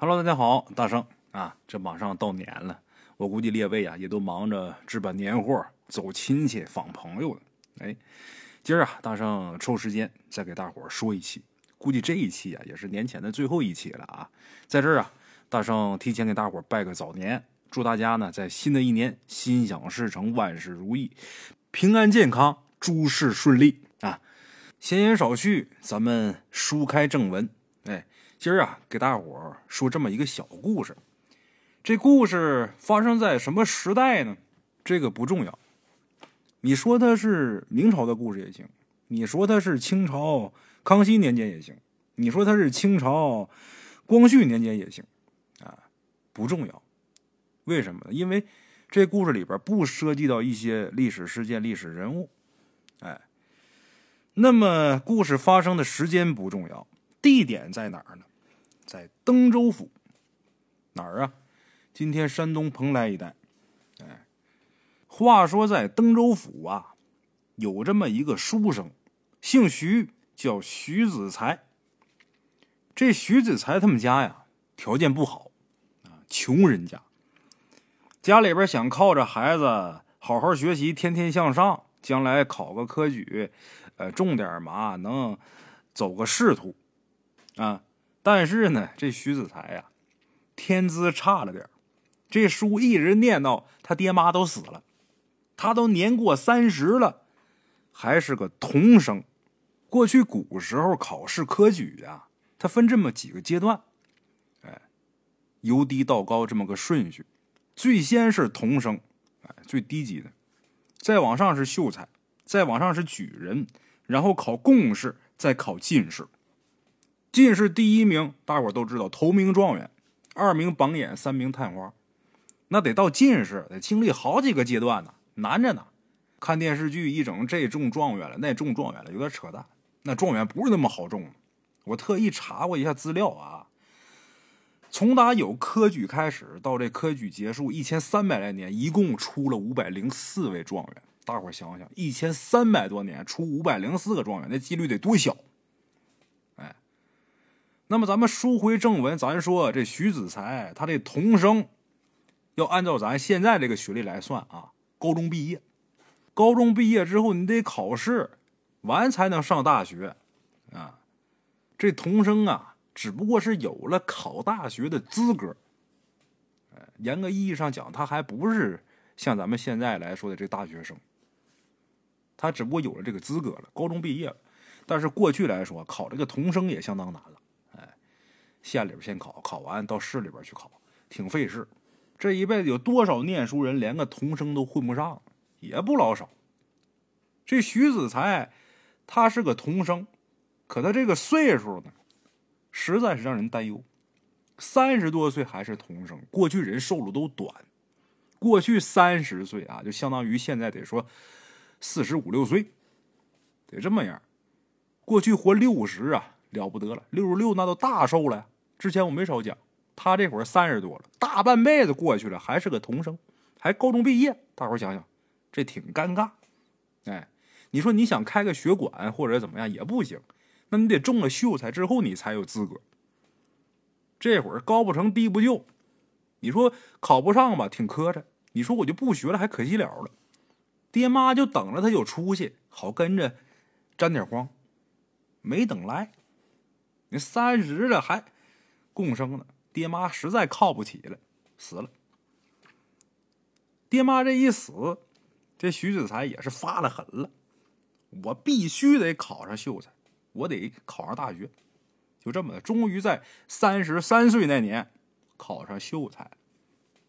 Hello，大家好，大圣啊，这马上到年了，我估计列位啊也都忙着置办年货、走亲戚、访朋友了。哎，今儿啊，大圣抽时间再给大伙儿说一期，估计这一期啊也是年前的最后一期了啊。在这儿啊，大圣提前给大伙儿拜个早年，祝大家呢在新的一年心想事成、万事如意、平安健康、诸事顺利啊。闲言少叙，咱们书开正文。今儿啊，给大伙儿说这么一个小故事。这故事发生在什么时代呢？这个不重要。你说它是明朝的故事也行，你说它是清朝康熙年间也行，你说它是清朝光绪年间也行，啊，不重要。为什么呢？因为这故事里边不涉及到一些历史事件、历史人物。哎，那么故事发生的时间不重要，地点在哪儿呢？在登州府哪儿啊？今天山东蓬莱一带。哎，话说在登州府啊，有这么一个书生，姓徐，叫徐子才。这徐子才他们家呀，条件不好啊，穷人家。家里边想靠着孩子好好学习，天天向上，将来考个科举，呃，种点嘛，能走个仕途啊。但是呢，这徐子才呀，天资差了点这书一直念到他爹妈都死了，他都年过三十了，还是个童生。过去古时候考试科举啊，它分这么几个阶段，哎，由低到高这么个顺序。最先是童生，哎，最低级的，再往上是秀才，再往上是举人，然后考贡士，再考进士。进士第一名，大伙都知道，头名状元，二名榜眼，三名探花。那得到进士，得经历好几个阶段呢，难着呢。看电视剧一整，这中状元了，那中状元了，有点扯淡。那状元不是那么好中。我特意查过一下资料啊，从打有科举开始到这科举结束，一千三百来年，一共出了五百零四位状元。大伙想想，一千三百多年出五百零四个状元，那几率得多小？那么咱们书回正文，咱说这徐子才，他这童生，要按照咱现在这个学历来算啊，高中毕业，高中毕业之后你得考试完才能上大学啊。这童生啊，只不过是有了考大学的资格，严格意义上讲，他还不是像咱们现在来说的这大学生，他只不过有了这个资格了，高中毕业了。但是过去来说，考这个童生也相当难了。县里边先考，考完到市里边去考，挺费事。这一辈子有多少念书人连个童生都混不上，也不老少。这徐子才，他是个童生，可他这个岁数呢，实在是让人担忧。三十多岁还是童生，过去人寿路都短，过去三十岁啊，就相当于现在得说四十五六岁，得这么样。过去活六十啊。了不得了，六十六那都大寿了。之前我没少讲，他这会儿三十多了，大半辈子过去了，还是个童生，还高中毕业。大伙想想，这挺尴尬。哎，你说你想开个学馆或者怎么样也不行，那你得中了秀才之后你才有资格。这会儿高不成低不就，你说考不上吧，挺磕碜。你说我就不学了，还可惜了了。爹妈就等着他有出息，好跟着沾点光，没等来。你三十了还共生呢，爹妈实在靠不起了，死了。爹妈这一死，这徐子才也是发了狠了，我必须得考上秀才，我得考上大学。就这么的，终于在三十三岁那年考上秀才。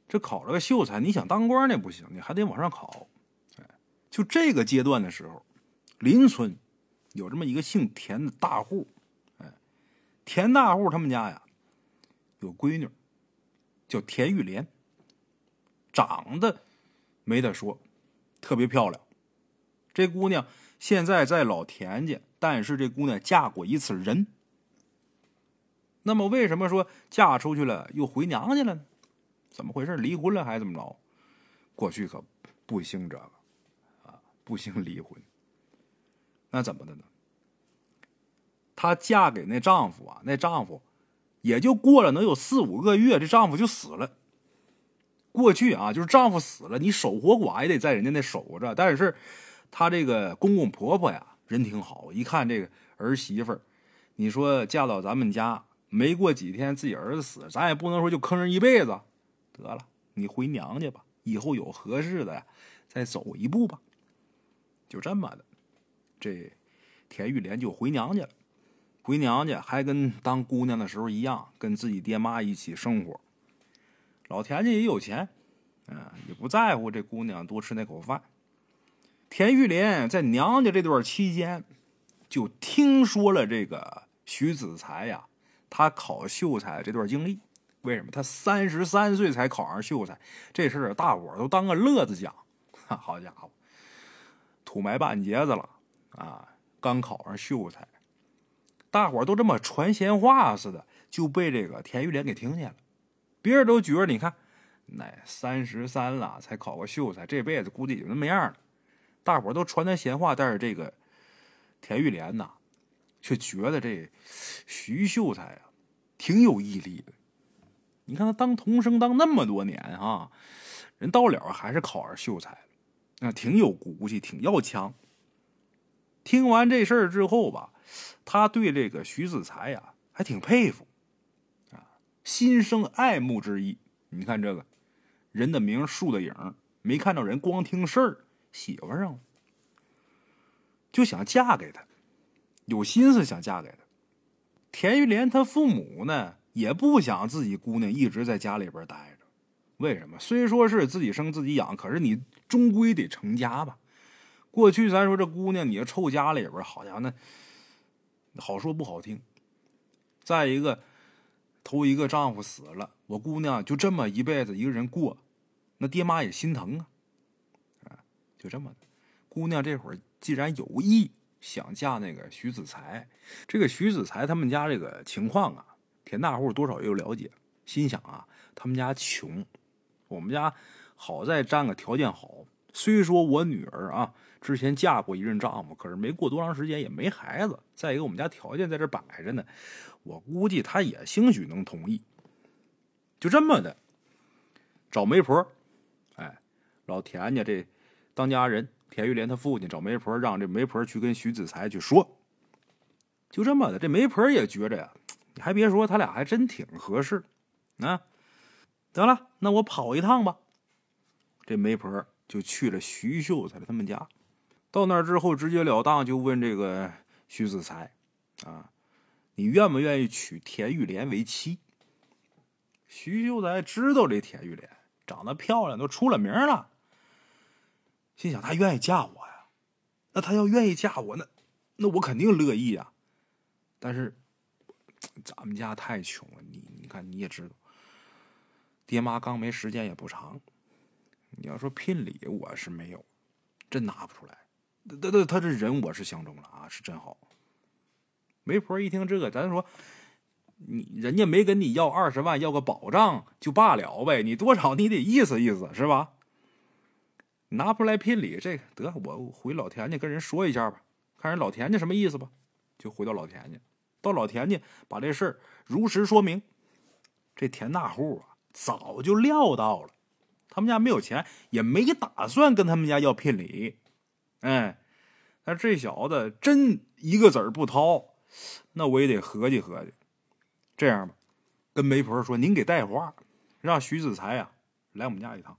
这考了个秀才，你想当官那不行，你还得往上考。就这个阶段的时候，邻村有这么一个姓田的大户。田大户他们家呀，有闺女，叫田玉莲，长得没得说，特别漂亮。这姑娘现在在老田家，但是这姑娘嫁过一次人。那么为什么说嫁出去了又回娘家了呢？怎么回事？离婚了还是怎么着？过去可不兴这个，啊，不兴离婚。那怎么的呢？她嫁给那丈夫啊，那丈夫也就过了能有四五个月，这丈夫就死了。过去啊，就是丈夫死了，你守活寡也得在人家那守着。但是，她这个公公婆婆呀，人挺好。一看这个儿媳妇儿，你说嫁到咱们家，没过几天自己儿子死，咱也不能说就坑人一辈子。得了，你回娘家吧，以后有合适的呀，再走一步吧。就这么的，这田玉莲就回娘家了。回娘家还跟当姑娘的时候一样，跟自己爹妈一起生活。老田家也有钱，嗯，也不在乎这姑娘多吃那口饭。田玉林在娘家这段期间，就听说了这个徐子才呀，他考秀才这段经历。为什么他三十三岁才考上秀才？这事大伙都当个乐子讲。好家伙，土埋半截子了啊！刚考上秀才，大伙都这么传闲话似的，就被这个田玉莲给听见了。别人都觉得，你看，那三十三了才考个秀才，这辈子估计也就那么样了。大伙都传他闲话，但是这个田玉莲呐，却觉得这徐秀才啊挺有毅力的。你看他当童生当那么多年啊，人到了还是考上秀才了，那挺有骨气，挺要强。听完这事儿之后吧，他对这个徐子才呀还挺佩服。啊心生爱慕之意，你看这个人的名，树的影，没看到人，光听事儿，喜欢上了，就想嫁给他，有心思想嫁给他。田玉莲他父母呢，也不想自己姑娘一直在家里边待着，为什么？虽说是自己生自己养，可是你终归得成家吧。过去咱说这姑娘，你要臭家里边，好家伙，那好说不好听。再一个。头一个丈夫死了，我姑娘就这么一辈子一个人过，那爹妈也心疼啊，啊，就这么。姑娘这会儿既然有意想嫁那个徐子才，这个徐子才他们家这个情况啊，田大户多少也有了解，心想啊，他们家穷，我们家好在占个条件好。虽说我女儿啊之前嫁过一任丈夫，可是没过多长时间也没孩子。再一个，我们家条件在这摆着呢。我估计他也兴许能同意，就这么的找媒婆，哎，老田家这当家人田玉莲他父亲找媒婆，让这媒婆去跟徐子才去说，就这么的，这媒婆也觉着呀，你还别说，他俩还真挺合适啊。得了，那我跑一趟吧。这媒婆就去了徐秀才他们家，到那之后直截了当就问这个徐子才啊。你愿不愿意娶田玉莲为妻？徐秀才知道这田玉莲长得漂亮，都出了名了，心想她愿意嫁我呀。那她要愿意嫁我，那那我肯定乐意啊。但是咱们家太穷了，你你看你也知道，爹妈刚没时间也不长。你要说聘礼，我是没有，真拿不出来。他他他这人我是相中了啊，是真好。媒婆一听这个，咱说，你人家没跟你要二十万，要个保障就罢了呗，你多少你得意思意思是吧？拿不出来聘礼，这个得我回老田家跟人说一下吧，看人老田家什么意思吧。就回到老田家，到老田家把这事儿如实说明。这田大户啊，早就料到了，他们家没有钱，也没打算跟他们家要聘礼。哎，但这小子真一个子儿不掏。那我也得合计合计，这样吧，跟媒婆说，您给带话，让徐子才呀来我们家一趟，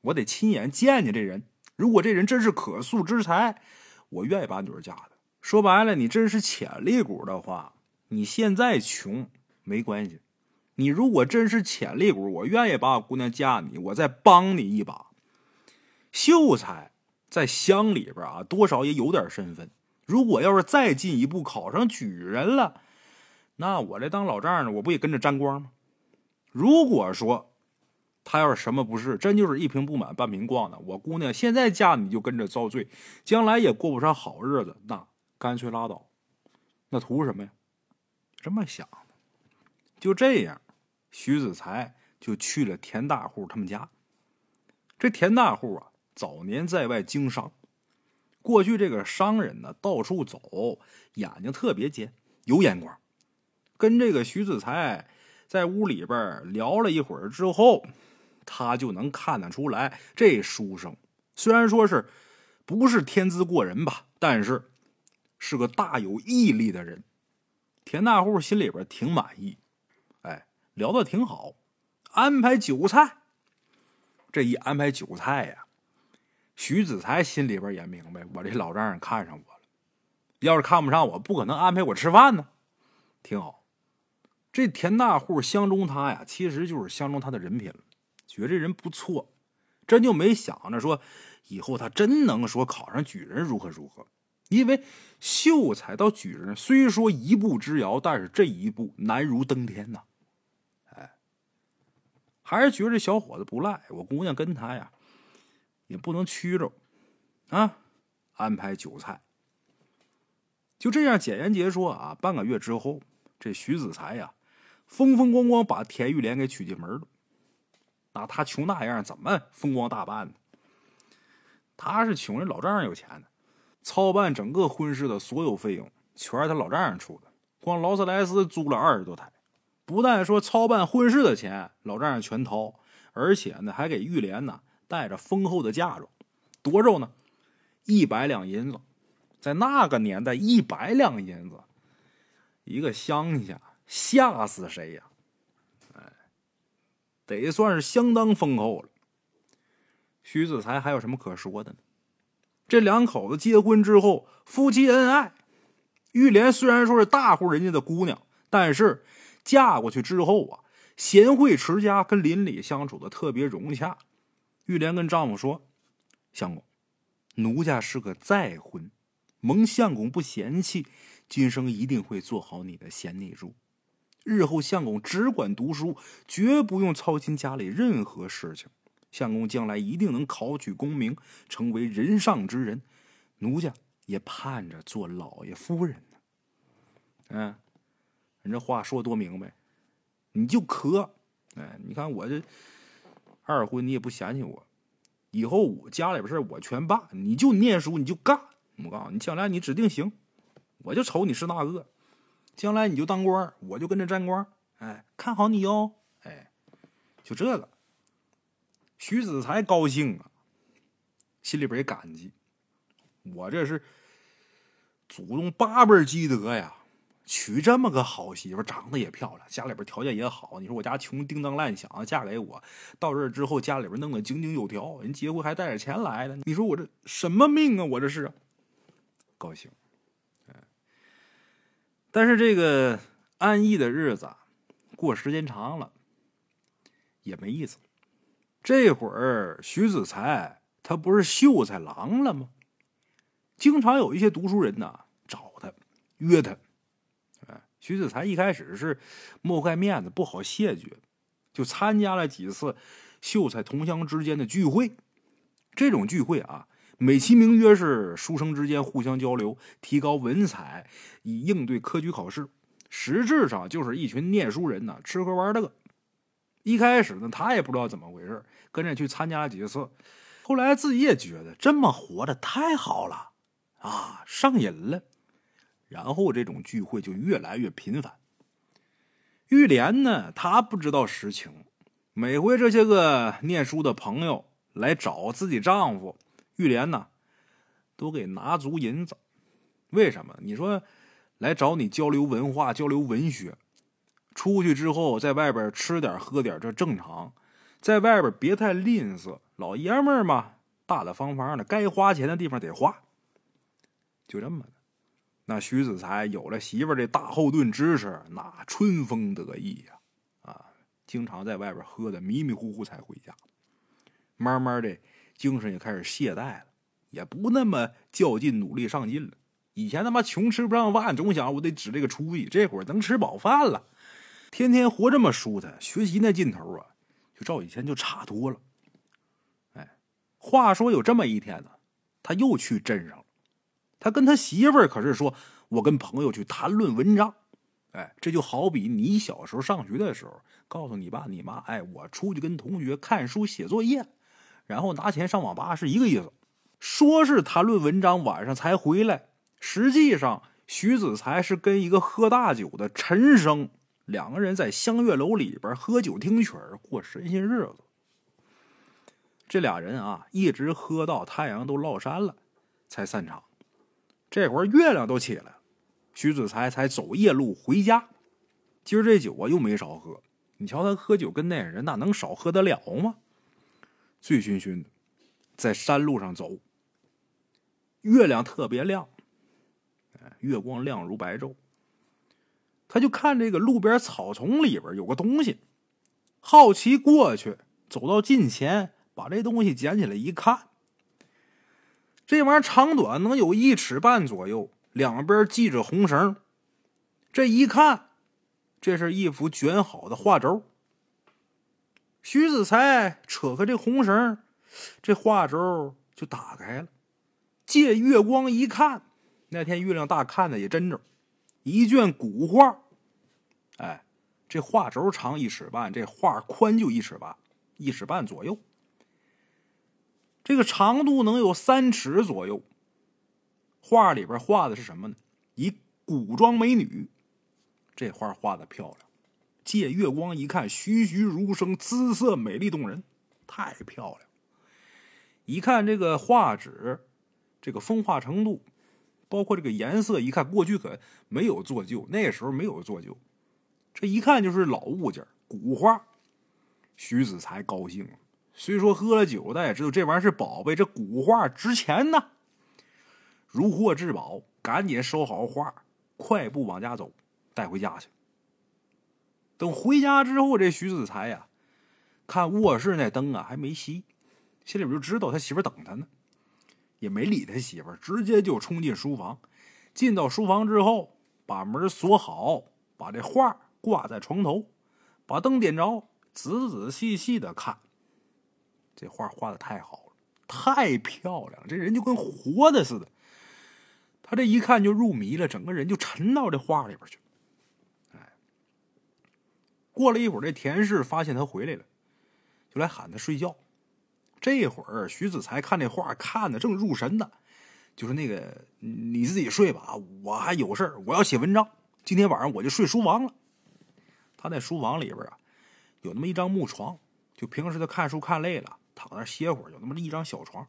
我得亲眼见见这人。如果这人真是可塑之才，我愿意把女儿嫁他。说白了，你真是潜力股的话，你现在穷没关系。你如果真是潜力股，我愿意把我姑娘嫁你，我再帮你一把。秀才在乡里边啊，多少也有点身份。如果要是再进一步考上举人了，那我这当老丈人，我不也跟着沾光吗？如果说他要是什么不是，真就是一瓶不满半瓶逛的，我姑娘现在嫁你就跟着遭罪，将来也过不上好日子，那干脆拉倒，那图什么呀？这么想的，就这样，徐子才就去了田大户他们家。这田大户啊，早年在外经商。过去这个商人呢，到处走，眼睛特别尖，有眼光。跟这个徐子才在屋里边聊了一会儿之后，他就能看得出来，这书生虽然说是不是天资过人吧，但是是个大有毅力的人。田大户心里边挺满意，哎，聊得挺好，安排酒菜。这一安排酒菜呀，徐子才心里边也明白，我这老丈人看上我了。要是看不上我，不可能安排我吃饭呢。挺好，这田大户相中他呀，其实就是相中他的人品了，觉得这人不错，真就没想着说以后他真能说考上举人如何如何。因为秀才到举人虽说一步之遥，但是这一步难如登天呐。哎还是觉得这小伙子不赖，我姑娘跟他呀，也不能屈着，啊，安排酒菜。就这样，简言结说啊，半个月之后，这徐子才呀，风风光光把田玉莲给娶进门了。那他穷那样，怎么风光大办呢？他是穷人，老丈人有钱的，操办整个婚事的所有费用全是他老丈人出的，光劳斯莱斯租了二十多台。不但说操办婚事的钱老丈人全掏，而且呢还给玉莲呢带着丰厚的嫁妆，多肉呢？一百两银子，在那个年代，一百两银子，一个乡下吓死谁呀？哎，得算是相当丰厚了。徐子才还有什么可说的呢？这两口子结婚之后，夫妻恩爱。玉莲虽然说是大户人家的姑娘，但是。嫁过去之后啊，贤惠持家，跟邻里相处的特别融洽。玉莲跟丈夫说：“相公，奴家是个再婚，蒙相公不嫌弃，今生一定会做好你的贤内助。日后相公只管读书，绝不用操心家里任何事情。相公将来一定能考取功名，成为人上之人。奴家也盼着做老爷夫人呢。”嗯。人这话说多明白，你就磕，哎，你看我这二婚，你也不嫌弃我，以后我家里边事我全办，你就念书，你就干。我告诉你，将来你指定行，我就瞅你是那个，将来你就当官，我就跟着沾光。哎，看好你哟，哎，就这个。徐子才高兴啊，心里边也感激，我这是祖宗八辈积德呀。娶这么个好媳妇，长得也漂亮，家里边条件也好。你说我家穷叮当乱响，嫁给我到这之后，家里边弄得井井有条，人结婚还带着钱来的。你说我这什么命啊？我这是高兴。但是这个安逸的日子过时间长了也没意思。这会儿徐子才他不是秀才郎了吗？经常有一些读书人呐找他约他。徐子才一开始是莫盖面子，不好谢绝，就参加了几次秀才同乡之间的聚会。这种聚会啊，美其名曰是书生之间互相交流，提高文采，以应对科举考试。实质上就是一群念书人呢，吃喝玩乐。一开始呢，他也不知道怎么回事，跟着去参加了几次，后来自己也觉得这么活的太好了啊，上瘾了。然后这种聚会就越来越频繁。玉莲呢，她不知道实情。每回这些个念书的朋友来找自己丈夫，玉莲呢，都给拿足银子。为什么？你说来找你交流文化、交流文学，出去之后在外边吃点喝点，这正常。在外边别太吝啬，老爷们儿嘛，大大方方的，该花钱的地方得花。就这么。那徐子才有了媳妇儿这大后盾支持，那春风得意呀，啊，经常在外边喝的迷迷糊糊才回家，慢慢的精神也开始懈怠了，也不那么较劲努力上进了。以前他妈穷吃不上饭，总想我得指这个出息，这会儿能吃饱饭了，天天活这么舒坦，学习那劲头啊，就照以前就差多了。哎，话说有这么一天呢，他又去镇上了。他跟他媳妇儿可是说：“我跟朋友去谈论文章，哎，这就好比你小时候上学的时候，告诉你爸你妈，哎，我出去跟同学看书写作业，然后拿钱上网吧是一个意思。说是谈论文章，晚上才回来，实际上徐子才是跟一个喝大酒的陈生两个人在香月楼里边喝酒听曲儿过神仙日子。这俩人啊，一直喝到太阳都落山了，才散场。这会儿月亮都起来了，徐子才才走夜路回家。今儿这酒啊，又没少喝。你瞧他喝酒跟那人，那能少喝得了吗？醉醺醺的，在山路上走。月亮特别亮，月光亮如白昼。他就看这个路边草丛里边有个东西，好奇过去，走到近前。把这东西捡起来一看，这玩意儿长短能有一尺半左右，两边系着红绳。这一看，这是一幅卷好的画轴。徐子才扯开这红绳，这画轴就打开了。借月光一看，那天月亮大，看的也真着。一卷古画，哎，这画轴长一尺半，这画宽就一尺半，一尺半左右。这个长度能有三尺左右。画里边画的是什么呢？一古装美女。这画画的漂亮，借月光一看，栩栩如生，姿色美丽动人，太漂亮。一看这个画纸，这个风化程度，包括这个颜色，一看过去可没有做旧，那时候没有做旧，这一看就是老物件，古画。徐子才高兴了。虽说喝了酒，但也知道这玩意儿是宝贝，这古画值钱呢。如获至宝，赶紧收好画，快步往家走，带回家去。等回家之后，这徐子才呀，看卧室那灯啊还没熄，心里边就知道他媳妇等他呢，也没理他媳妇，直接就冲进书房。进到书房之后，把门锁好，把这画挂在床头，把灯点着，仔仔细细的看。这画画的太好了，太漂亮了，这人就跟活的似的。他这一看就入迷了，整个人就沉到这画里边去。哎，过了一会儿，这田氏发现他回来了，就来喊他睡觉。这会儿徐子才看这画看的正入神呢，就说：“那个你自己睡吧，我还有事我要写文章。今天晚上我就睡书房了。”他在书房里边啊，有那么一张木床，就平时他看书看累了。躺那歇会儿，有那么一张小床。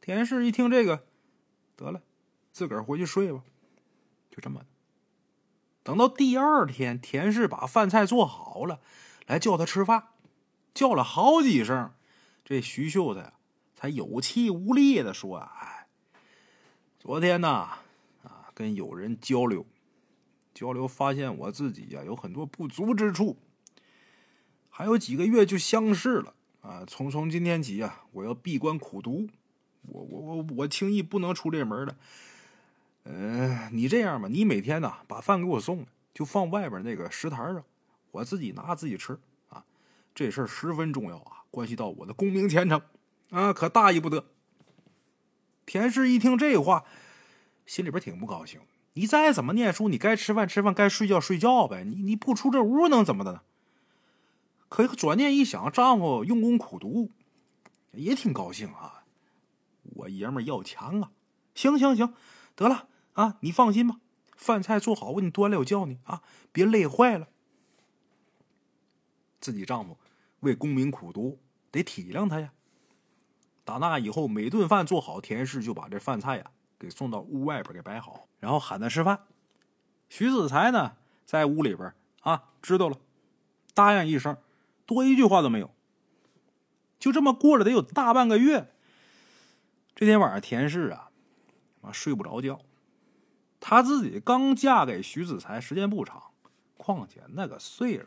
田氏一听这个，得了，自个儿回去睡吧。就这么，等到第二天，田氏把饭菜做好了，来叫他吃饭，叫了好几声，这徐秀才才有气无力的说：“哎，昨天呢，啊，跟友人交流，交流发现我自己呀有很多不足之处，还有几个月就相视了。”啊！从从今天起啊，我要闭关苦读，我我我我轻易不能出这门了。嗯，你这样吧，你每天呐把饭给我送来，就放外边那个石台上，我自己拿自己吃啊。这事儿十分重要啊，关系到我的功名前程啊，可大意不得。田氏一听这话，心里边挺不高兴。你再怎么念书，你该吃饭吃饭，该睡觉睡觉呗。你你不出这屋能怎么的呢？可转念一想，丈夫用功苦读，也挺高兴啊。我爷们要强啊！行行行，得了啊，你放心吧，饭菜做好，我给你端来，我叫你啊，别累坏了。自己丈夫为功名苦读，得体谅他呀。打那以后，每顿饭做好，田氏就把这饭菜呀给送到屋外边给摆好，然后喊他吃饭。徐子才呢，在屋里边啊，知道了，答应一声。多一句话都没有，就这么过了得有大半个月。这天晚上，田氏啊，妈睡不着觉。她自己刚嫁给徐子才，时间不长，况且那个岁数，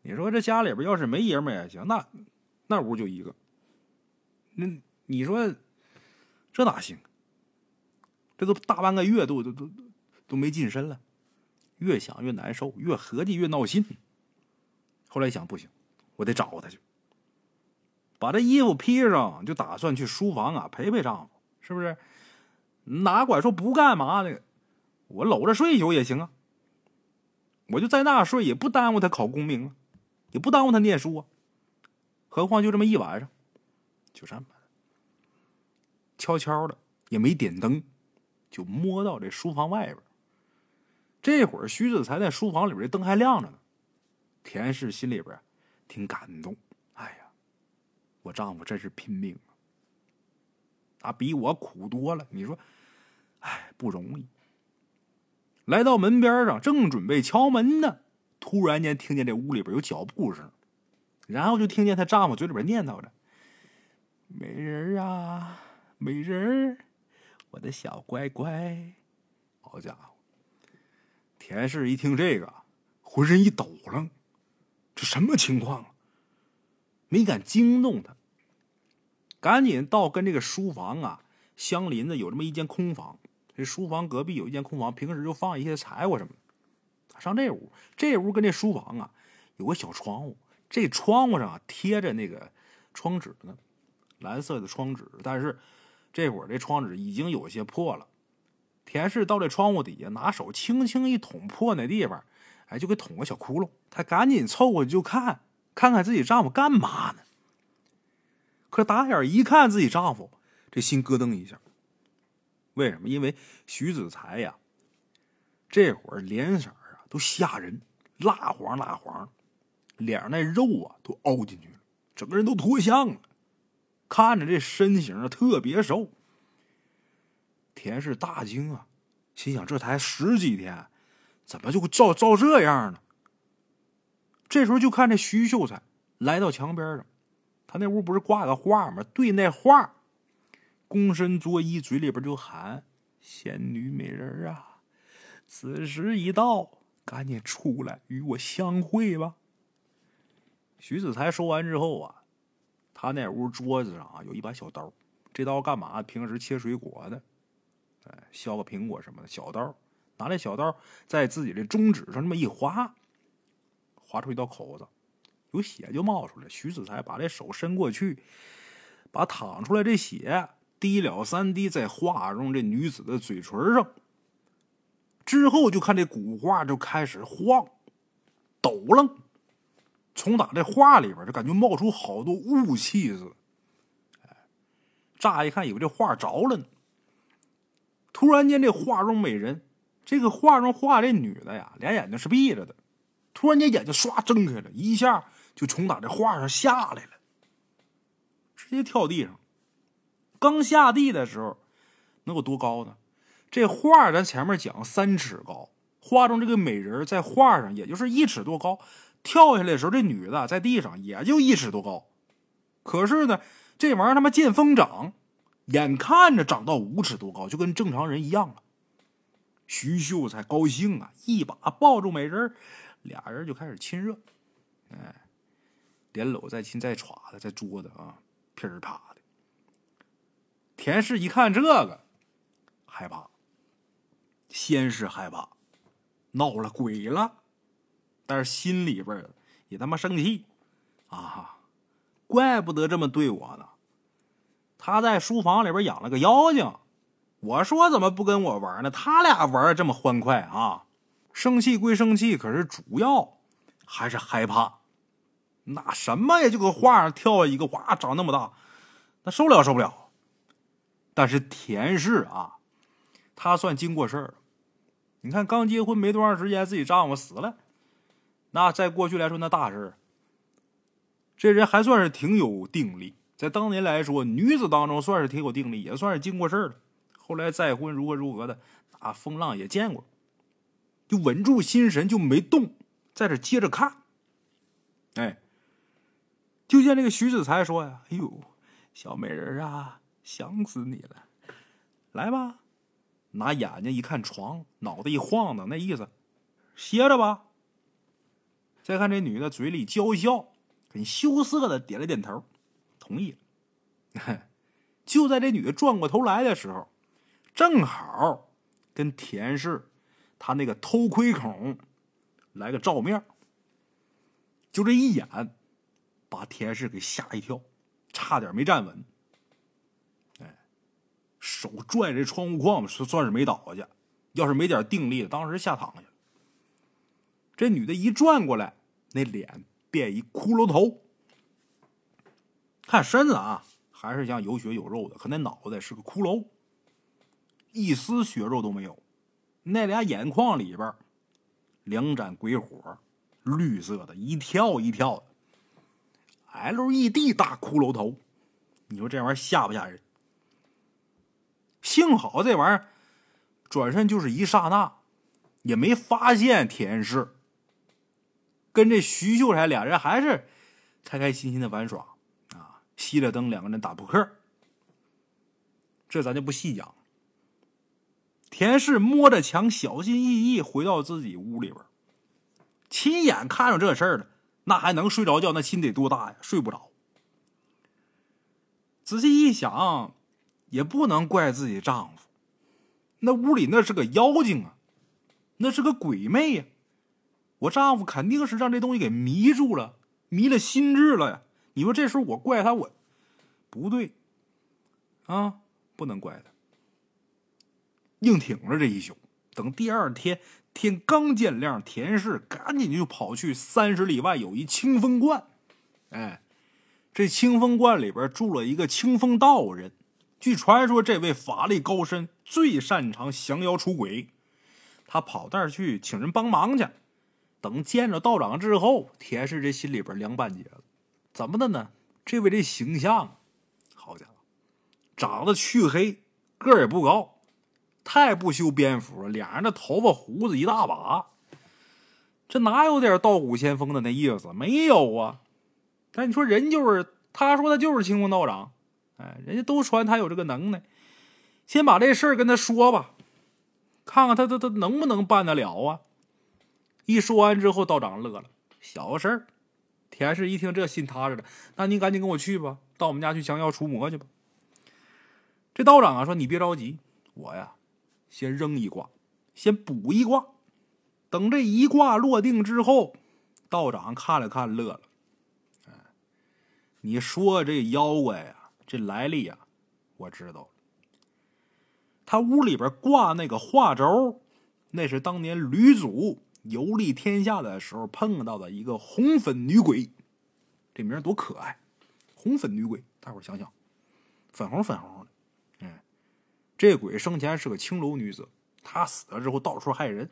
你说这家里边要是没爷们也行，那那屋就一个。那你说这哪行？这都大半个月，都都都都没近身了，越想越难受，越合计越闹心。后来一想不行，我得找他去，把这衣服披上，就打算去书房啊陪陪丈夫，是不是？哪管说不干嘛的，我搂着睡一宿也行啊。我就在那睡，也不耽误他考功名啊，也不耽误他念书啊。何况就这么一晚上，就这么悄悄的，也没点灯，就摸到这书房外边。这会儿徐子才在书房里边，这灯还亮着呢。田氏心里边挺感动，哎呀，我丈夫真是拼命啊，啊，比我苦多了。你说，哎，不容易。来到门边上，正准备敲门呢，突然间听见这屋里边有脚步声，然后就听见她丈夫嘴里边念叨着：“美人啊，美人，我的小乖乖。”好家伙！田氏一听这个，浑身一抖楞，这什么情况啊？没敢惊动他，赶紧到跟这个书房啊相邻的有这么一间空房。这书房隔壁有一间空房，平时就放一些柴火什么的。上这屋，这屋跟这书房啊有个小窗户，这窗户上啊贴着那个窗纸呢，蓝色的窗纸。但是这会儿这窗纸已经有些破了。田氏到这窗户底下，拿手轻轻一捅破那地方，哎，就给捅个小窟窿。她赶紧凑过去就看，看看自己丈夫干嘛呢？可打眼一看自己丈夫，这心咯噔一下。为什么？因为徐子才呀，这会儿脸色啊都吓人，蜡黄蜡黄，脸上那肉啊都凹进去了，整个人都脱相了，看着这身形啊特别瘦。田氏大惊啊，心想这才十几天，怎么就会照照这样呢？这时候就看这徐秀才来到墙边上，他那屋不是挂个画吗？对那画。躬身作揖，嘴里边就喊：“仙女美人啊，此时已到，赶紧出来与我相会吧。”徐子才说完之后啊，他那屋桌子上啊有一把小刀，这刀干嘛？平时切水果的，哎，削个苹果什么的小刀。拿那小刀在自己的中指上这么一划，划出一道口子，有血就冒出来。徐子才把这手伸过去，把淌出来这血。滴了三滴在画中这女子的嘴唇上，之后就看这古画就开始晃，抖楞，从打这画里边就感觉冒出好多雾气似的。乍一看以为这画着了呢。突然间，这画中美人，这个画中画这女的呀，俩眼睛是闭着的，突然间眼睛唰睁开了，一下就从打这画上下来了，直接跳地上。刚下地的时候，能有多高呢？这画咱前面讲三尺高，画中这个美人在画上也就是一尺多高。跳下来的时候，这女的在地上也就一尺多高。可是呢，这玩意儿他妈见风长，眼看着长到五尺多高，就跟正常人一样了。徐秀才高兴啊，一把抱住美人，俩人就开始亲热。哎，连搂再亲再歘的，在桌子啊，噼里啪的。田氏一看这个，害怕，先是害怕，闹了鬼了，但是心里边也他妈生气啊！怪不得这么对我呢。他在书房里边养了个妖精，我说怎么不跟我玩呢？他俩玩的这么欢快啊！生气归生气，可是主要还是害怕。那什么呀？就搁画上跳一个，哇，长那么大，那受不了，受不了。但是田氏啊，她算经过事儿。你看，刚结婚没多长时间，自己丈夫死了，那在过去来说，那大事儿这人还算是挺有定力，在当年来说，女子当中算是挺有定力，也算是经过事儿了。后来再婚如何如何的，啊，风浪也见过，就稳住心神，就没动，在这接着看。哎，就见这个徐子才说呀：“哎呦，小美人啊！”想死你了，来吧，拿眼睛一看床，脑袋一晃荡，那意思，歇着吧。再看这女的嘴里娇笑，很羞涩的点了点头，同意了。就在这女的转过头来的时候，正好跟田氏他那个偷窥孔来个照面，就这一眼，把田氏给吓一跳，差点没站稳。哎手拽着窗户框，算算是没倒下去。要是没点定力，当时吓躺下了。这女的一转过来，那脸变一骷髅头，看身子啊，还是像有血有肉的，可那脑袋是个骷髅。一丝血肉都没有。那俩眼眶里边，两盏鬼火，绿色的，一跳一跳的。LED 大骷髅头，你说这玩意儿吓不吓人？幸好这玩意儿转身就是一刹那，也没发现田氏。跟这徐秀才俩人还是开开心心的玩耍啊，熄了灯，两个人打扑克。这咱就不细讲。田氏摸着墙，小心翼翼回到自己屋里边，亲眼看着这事儿了，那还能睡着觉？那心得多大呀？睡不着。仔细一想，也不能怪自己丈夫，那屋里那是个妖精啊，那是个鬼魅呀。我丈夫肯定是让这东西给迷住了，迷了心智了呀。你说这时候我怪他，我不对啊，不能怪他。硬挺着这一宿，等第二天天刚见亮，田氏赶紧就跑去三十里外有一清风观。哎，这清风观里边住了一个清风道人，据传说这位法力高深，最擅长降妖除鬼。他跑那儿去请人帮忙去。等见着道长之后，田氏这心里边凉半截了。怎么的呢？这位这形象，好家伙，长得黢黑，个儿也不高。太不修边幅了，脸上的头发胡子一大把，这哪有点道骨仙风的那意思？没有啊！但你说人就是，他说他就是清风道长，哎，人家都传他有这个能耐。先把这事儿跟他说吧，看看他他他能不能办得了啊？一说完之后，道长乐了，小事儿。田氏一听这心踏实了，那你赶紧跟我去吧，到我们家去降妖除魔去吧。这道长啊说：“你别着急，我呀。”先扔一卦，先补一卦，等这一卦落定之后，道长看了看，乐了。哎，你说这妖怪呀，这来历呀，我知道。他屋里边挂那个画轴，那是当年吕祖游历天下的时候碰到的一个红粉女鬼，这名多可爱！红粉女鬼，大伙想想，粉红粉红。这鬼生前是个青楼女子，她死了之后到处害人。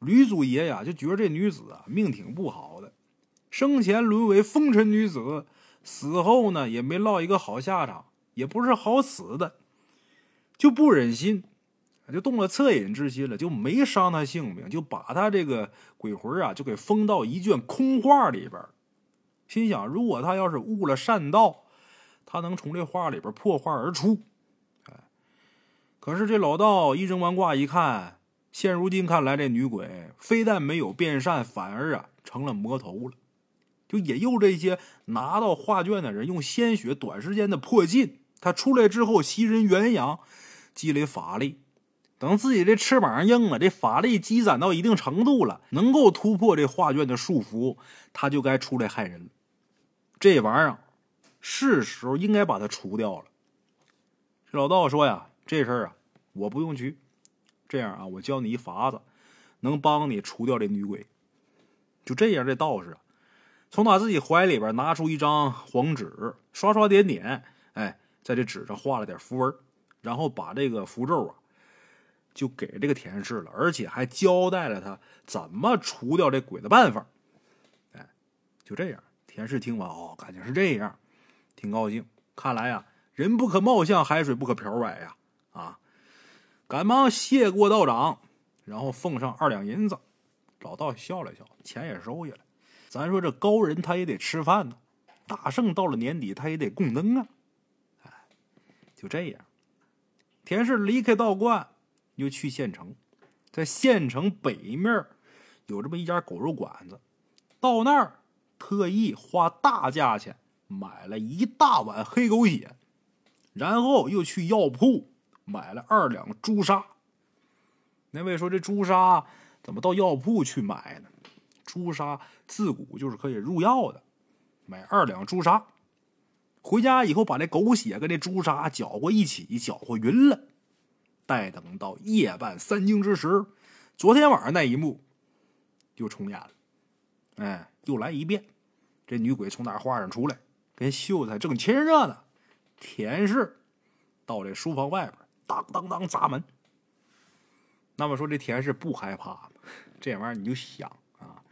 吕祖爷呀就觉得这女子啊命挺不好的，生前沦为风尘女子，死后呢也没落一个好下场，也不是好死的，就不忍心，就动了恻隐之心了，就没伤她性命，就把她这个鬼魂啊就给封到一卷空画里边。心想，如果他要是悟了善道，他能从这画里边破画而出。可是这老道一扔完卦一看，现如今看来，这女鬼非但没有变善，反而啊成了魔头了。就引诱这些拿到画卷的人用鲜血短时间的破禁。他出来之后吸人元阳，积累法力。等自己这翅膀硬了，这法力积攒到一定程度了，能够突破这画卷的束缚，他就该出来害人了。这玩意儿是时候应该把它除掉了。这老道说呀，这事儿啊。我不用去，这样啊，我教你一法子，能帮你除掉这女鬼。就这样，这道士啊，从他自己怀里边拿出一张黄纸，刷刷点点，哎，在这纸上画了点符文，然后把这个符咒啊，就给这个田氏了，而且还交代了他怎么除掉这鬼的办法。哎，就这样，田氏听完哦，感情是这样，挺高兴。看来呀，人不可貌相，海水不可漂歪呀，啊。赶忙谢过道长，然后奉上二两银子。老道笑了笑，钱也收下了。咱说这高人他也得吃饭呢，大圣到了年底他也得供灯啊。哎，就这样，田氏离开道观，又去县城，在县城北面有这么一家狗肉馆子，到那儿特意花大价钱买了一大碗黑狗血，然后又去药铺。买了二两朱砂。那位说：“这朱砂怎么到药铺去买呢？朱砂自古就是可以入药的。买二两朱砂，回家以后把这狗血跟这朱砂搅和一起，搅和匀了。待等到夜半三更之时，昨天晚上那一幕又重演了。哎，又来一遍。这女鬼从那画上出来，跟秀才正亲热呢。田氏到这书房外边。当当当！砸门，那么说这田氏不害怕这玩意儿你就想啊，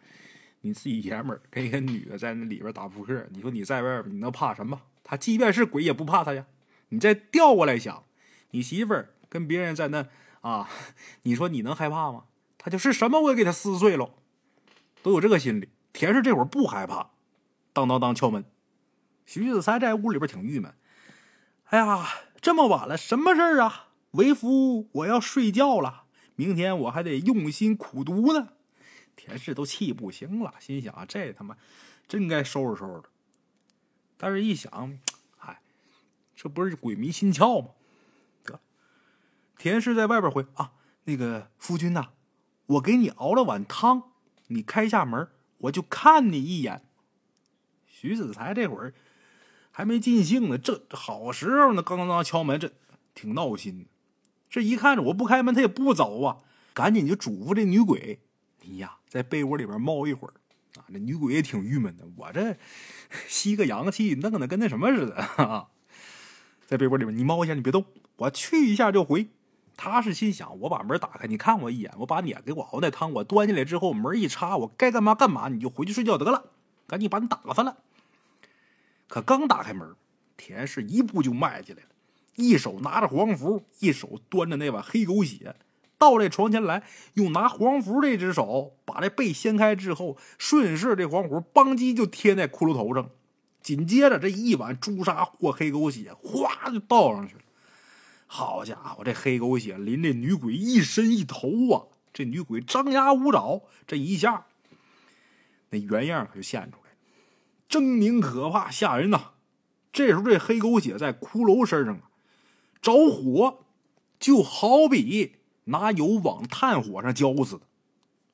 你自己爷们儿跟一个女的在那里边打扑克，你说你在外边你能怕什么？他即便是鬼也不怕他呀。你再调过来想，你媳妇儿跟别人在那啊，你说你能害怕吗？他就是什么我也给他撕碎了，都有这个心理。田氏这会儿不害怕，当当当敲门。徐子才在屋里边挺郁闷，哎呀，这么晚了，什么事儿啊？为夫我要睡觉了，明天我还得用心苦读呢。田氏都气不行了，心想啊这他妈真该收拾收拾但是一想，哎，这不是鬼迷心窍吗？得，田氏在外边回啊，那个夫君呐，我给你熬了碗汤，你开下门，我就看你一眼。徐子才这会儿。还没尽兴呢，这好时候呢，刚刚敲门，这挺闹心。这一看着我不开门，他也不走啊，赶紧就嘱咐这女鬼：“你呀，在被窝里边猫一会儿啊。”这女鬼也挺郁闷的，我这吸个阳气，弄得跟那什么似的哈哈，在被窝里边你猫一下，你别动，我去一下就回。他是心想：我把门打开，你看我一眼，我把你给我熬那汤，我端进来之后，门一插，我该干嘛干嘛，你就回去睡觉得了，赶紧把你打发了。可刚打开门，田氏一步就迈进来了，一手拿着黄符，一手端着那碗黑狗血，到这床前来，用拿黄符这只手把这被掀开之后，顺势这黄符邦叽就贴在骷髅头上，紧接着这一碗朱砂或黑狗血哗就倒上去了。好家伙，这黑狗血淋这女鬼一身一头啊！这女鬼张牙舞爪，这一下，那原样可就现出来。狰狞可怕，吓人呐！这时候，这黑狗血在骷髅身上啊着火，就好比拿油往炭火上浇似的，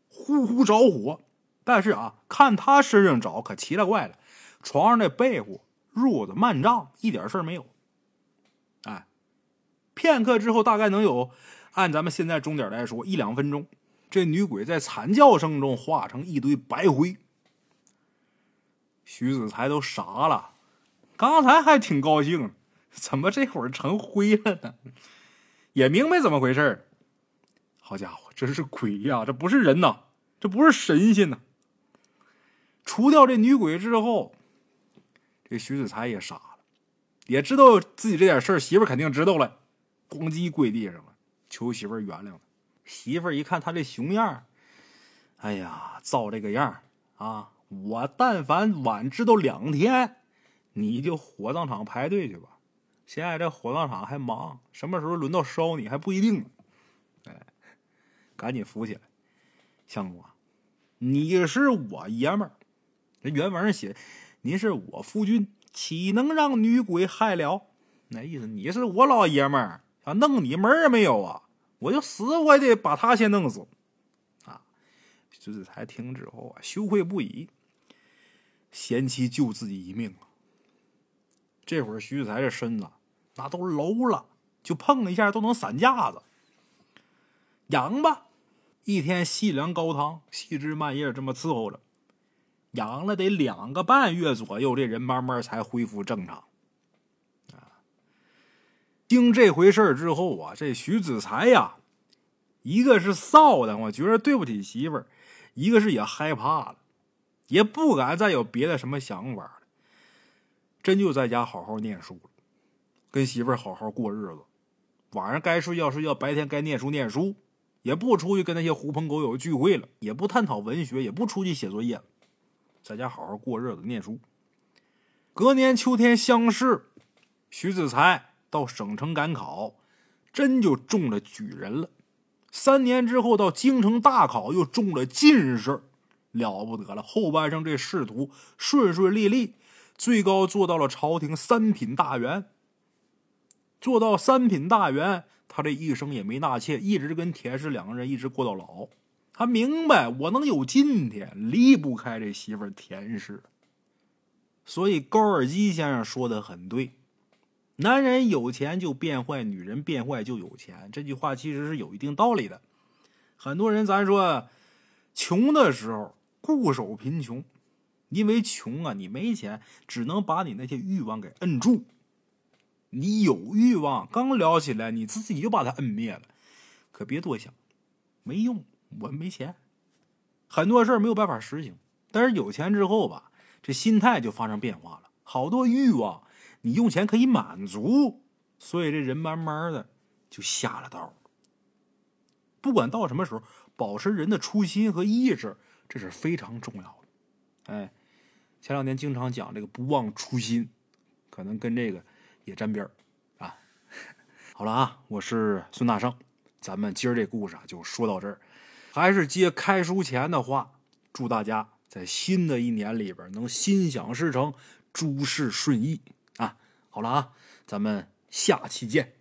呼呼着火。但是啊，看他身上着可奇了怪了，床上那被窝、褥子、幔帐一点事儿没有。哎，片刻之后，大概能有按咱们现在钟点来说一两分钟，这女鬼在惨叫声中化成一堆白灰。徐子才都傻了，刚才还挺高兴，怎么这会儿成灰了呢？也明白怎么回事好家伙，这是鬼呀，这不是人呐，这不是神仙呐！除掉这女鬼之后，这徐子才也傻了，也知道自己这点事儿，媳妇肯定知道了，咣叽跪地上了，求媳妇原谅了。媳妇一看他这熊样哎呀，造这个样啊！我但凡晚知道两天，你就火葬场排队去吧。现在这火葬场还忙，什么时候轮到烧你还不一定呢。哎，赶紧扶起来，相公啊，你是我爷们儿。这原文上写：“您是我夫君，岂能让女鬼害了？”那意思你是我老爷们儿，想弄你门儿也没有啊！我就死我也得把他先弄死。啊，徐子才听之后啊，羞愧不已。贤妻救自己一命啊！这会儿徐子才这身子那都楼了，就碰一下都能散架子。养吧，一天细粮高汤，细枝慢叶这么伺候着，养了得两个半月左右，这人慢慢才恢复正常。啊，经这回事之后啊，这徐子才呀，一个是臊的，我觉得对不起媳妇儿；一个是也害怕了。也不敢再有别的什么想法了，真就在家好好念书了，跟媳妇儿好好过日子。晚上该睡觉睡觉，白天该念书念书，也不出去跟那些狐朋狗友聚会了，也不探讨文学，也不出去写作业了，在家好好过日子念书。隔年秋天乡试，徐子才到省城赶考，真就中了举人了。三年之后到京城大考，又中了进士。了不得了，后半生这仕途顺顺利利，最高做到了朝廷三品大员。做到三品大员，他这一生也没纳妾，一直跟田氏两个人一直过到老。他明白，我能有今天，离不开这媳妇田氏。所以高尔基先生说的很对：男人有钱就变坏，女人变坏就有钱。这句话其实是有一定道理的。很多人，咱说穷的时候。固守贫穷，因为穷啊，你没钱，只能把你那些欲望给摁住。你有欲望，刚聊起来，你自己就把它摁灭了。可别多想，没用，我没钱，很多事儿没有办法实行。但是有钱之后吧，这心态就发生变化了，好多欲望你用钱可以满足，所以这人慢慢的就下了道。不管到什么时候，保持人的初心和意志，这是非常重要的。哎，前两天经常讲这个不忘初心，可能跟这个也沾边啊。好了啊，我是孙大圣，咱们今儿这故事啊就说到这儿。还是接开书前的话，祝大家在新的一年里边能心想事成，诸事顺意啊。好了啊，咱们下期见。